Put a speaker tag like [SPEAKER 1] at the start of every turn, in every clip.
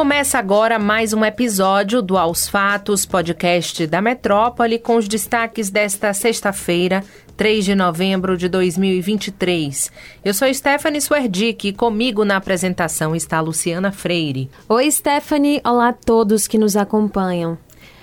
[SPEAKER 1] Começa agora mais um episódio do Aos Fatos, podcast da Metrópole, com os destaques desta sexta-feira, 3 de novembro de 2023. Eu sou Stephanie Swerdick e comigo na apresentação está Luciana Freire.
[SPEAKER 2] Oi, Stephanie. Olá a todos que nos acompanham.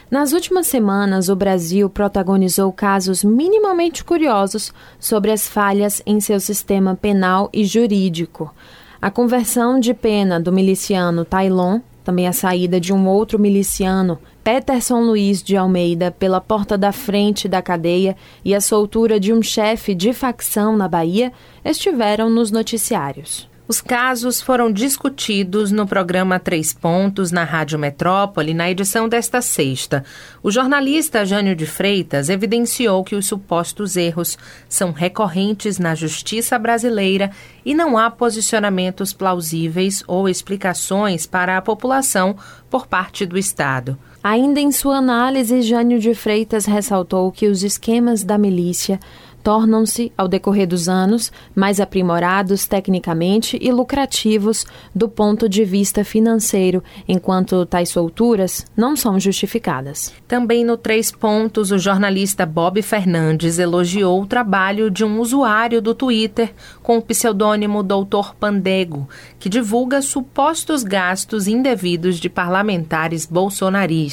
[SPEAKER 2] Nas últimas semanas, o Brasil protagonizou casos minimamente curiosos sobre as falhas em seu sistema penal e jurídico. A conversão de pena do miliciano Tailon, também a saída de um outro miliciano, Peterson Luiz de Almeida, pela porta da frente da cadeia e a soltura de um chefe de facção na Bahia estiveram nos noticiários.
[SPEAKER 1] Os casos foram discutidos no programa Três Pontos, na Rádio Metrópole, na edição desta sexta. O jornalista Jânio de Freitas evidenciou que os supostos erros são recorrentes na justiça brasileira e não há posicionamentos plausíveis ou explicações para a população por parte do Estado.
[SPEAKER 2] Ainda em sua análise, Jânio de Freitas ressaltou que os esquemas da milícia tornam-se, ao decorrer dos anos, mais aprimorados tecnicamente e lucrativos do ponto de vista financeiro, enquanto tais solturas não são justificadas.
[SPEAKER 1] Também no Três Pontos, o jornalista Bob Fernandes elogiou o trabalho de um usuário do Twitter com o pseudônimo Doutor Pandego, que divulga supostos gastos indevidos de parlamentares bolsonaristas.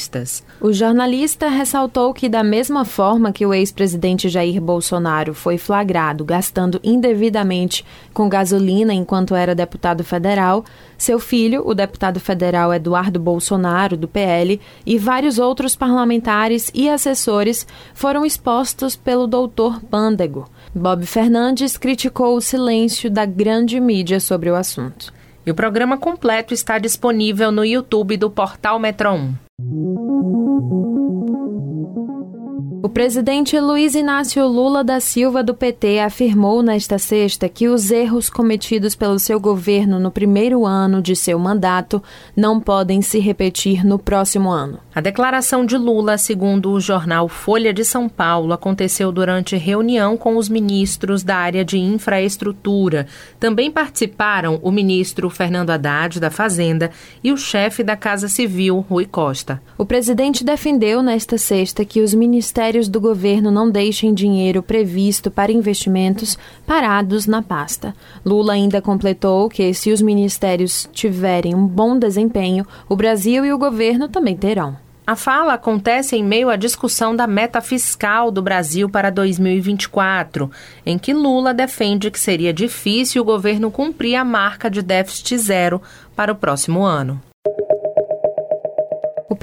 [SPEAKER 2] O jornalista ressaltou que, da mesma forma que o ex-presidente Jair Bolsonaro Bolsonaro foi flagrado gastando indevidamente com gasolina enquanto era deputado federal, seu filho, o deputado federal Eduardo Bolsonaro, do PL, e vários outros parlamentares e assessores foram expostos pelo doutor Pândego. Bob Fernandes criticou o silêncio da grande mídia sobre o assunto.
[SPEAKER 1] E o programa completo está disponível no YouTube do Portal Metro 1.
[SPEAKER 2] Música o presidente Luiz Inácio Lula da Silva do PT afirmou nesta sexta que os erros cometidos pelo seu governo no primeiro ano de seu mandato não podem se repetir no próximo ano.
[SPEAKER 1] A declaração de Lula, segundo o jornal Folha de São Paulo, aconteceu durante reunião com os ministros da área de infraestrutura. Também participaram o ministro Fernando Haddad da Fazenda e o chefe da Casa Civil, Rui Costa.
[SPEAKER 2] O presidente defendeu nesta sexta que os ministérios ministérios do governo não deixem dinheiro previsto para investimentos parados na pasta. Lula ainda completou que, se os ministérios tiverem um bom desempenho, o Brasil e o governo também terão.
[SPEAKER 1] A fala acontece em meio à discussão da meta fiscal do Brasil para 2024, em que Lula defende que seria difícil o governo cumprir a marca de déficit zero para o próximo ano.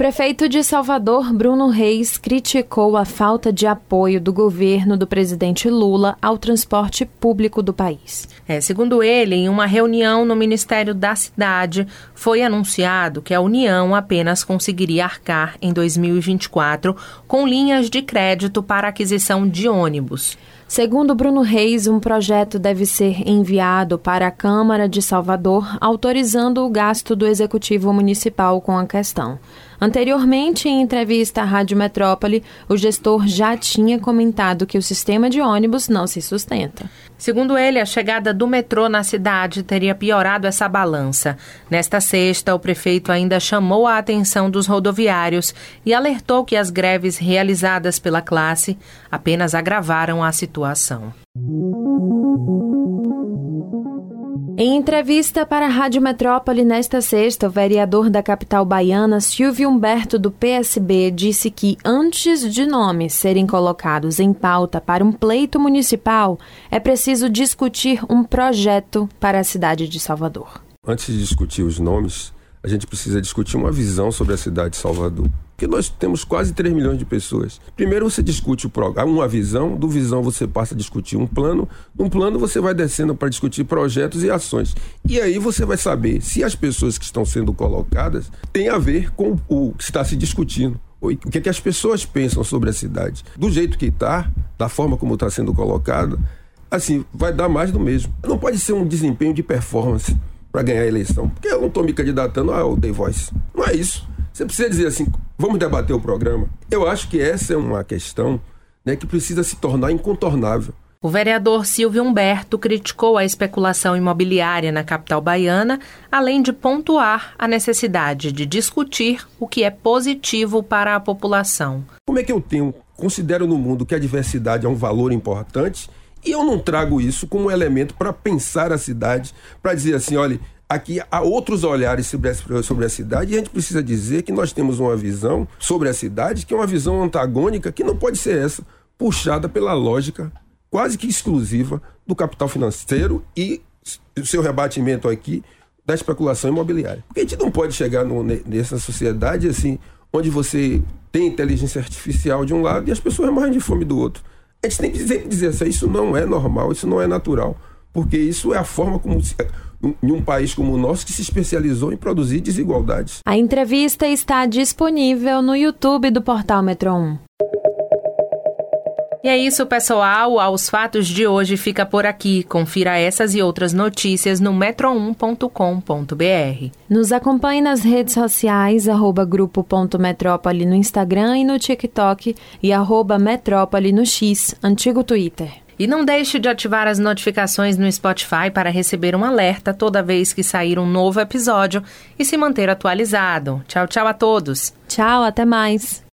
[SPEAKER 2] O prefeito de Salvador, Bruno Reis, criticou a falta de apoio do governo do presidente Lula ao transporte público do país.
[SPEAKER 1] É, segundo ele, em uma reunião no Ministério da Cidade, foi anunciado que a União apenas conseguiria arcar em 2024 com linhas de crédito para aquisição de ônibus.
[SPEAKER 2] Segundo Bruno Reis, um projeto deve ser enviado para a Câmara de Salvador, autorizando o gasto do Executivo Municipal com a questão. Anteriormente, em entrevista à Rádio Metrópole, o gestor já tinha comentado que o sistema de ônibus não se sustenta.
[SPEAKER 1] Segundo ele, a chegada do metrô na cidade teria piorado essa balança. Nesta sexta, o prefeito ainda chamou a atenção dos rodoviários e alertou que as greves realizadas pela classe apenas agravaram a situação.
[SPEAKER 2] Em entrevista para a Rádio Metrópole nesta sexta, o vereador da capital baiana, Silvio Humberto, do PSB, disse que antes de nomes serem colocados em pauta para um pleito municipal, é preciso discutir um projeto para a cidade de Salvador.
[SPEAKER 3] Antes de discutir os nomes, a gente precisa discutir uma visão sobre a cidade de Salvador. Porque nós temos quase 3 milhões de pessoas. Primeiro você discute o programa, uma visão, do visão você passa a discutir um plano, um plano você vai descendo para discutir projetos e ações. E aí você vai saber se as pessoas que estão sendo colocadas têm a ver com o que está se discutindo. O que, é que as pessoas pensam sobre a cidade. Do jeito que está, da forma como está sendo colocado, assim, vai dar mais do mesmo. Não pode ser um desempenho de performance para ganhar a eleição. Porque eu não estou me candidatando ao The Voice. Não é isso. Você precisa dizer assim, vamos debater o programa. Eu acho que essa é uma questão né, que precisa se tornar incontornável.
[SPEAKER 1] O vereador Silvio Humberto criticou a especulação imobiliária na capital baiana, além de pontuar a necessidade de discutir o que é positivo para a população.
[SPEAKER 3] Como é que eu tenho, considero no mundo que a diversidade é um valor importante e eu não trago isso como elemento para pensar a cidade, para dizer assim, olha, aqui há outros olhares sobre a, cidade e a gente precisa dizer que nós temos uma visão sobre a cidade que é uma visão antagônica que não pode ser essa, puxada pela lógica quase que exclusiva do capital financeiro e o seu rebatimento aqui da especulação imobiliária. Porque a gente não pode chegar no, nessa sociedade assim, onde você tem inteligência artificial de um lado e as pessoas morrem de fome do outro. A gente tem que sempre dizer assim, isso não é normal, isso não é natural, porque isso é a forma como em um país como o nosso que se especializou em produzir desigualdades.
[SPEAKER 2] A entrevista está disponível no YouTube do Portal Metro 1.
[SPEAKER 1] E é isso, pessoal. Aos fatos de hoje fica por aqui. Confira essas e outras notícias no metro1.com.br.
[SPEAKER 2] Nos acompanhe nas redes sociais, arroba grupo.metrópole no Instagram e no TikTok e arroba metrópole no X, antigo Twitter.
[SPEAKER 1] E não deixe de ativar as notificações no Spotify para receber um alerta toda vez que sair um novo episódio e se manter atualizado. Tchau, tchau a todos.
[SPEAKER 2] Tchau, até mais.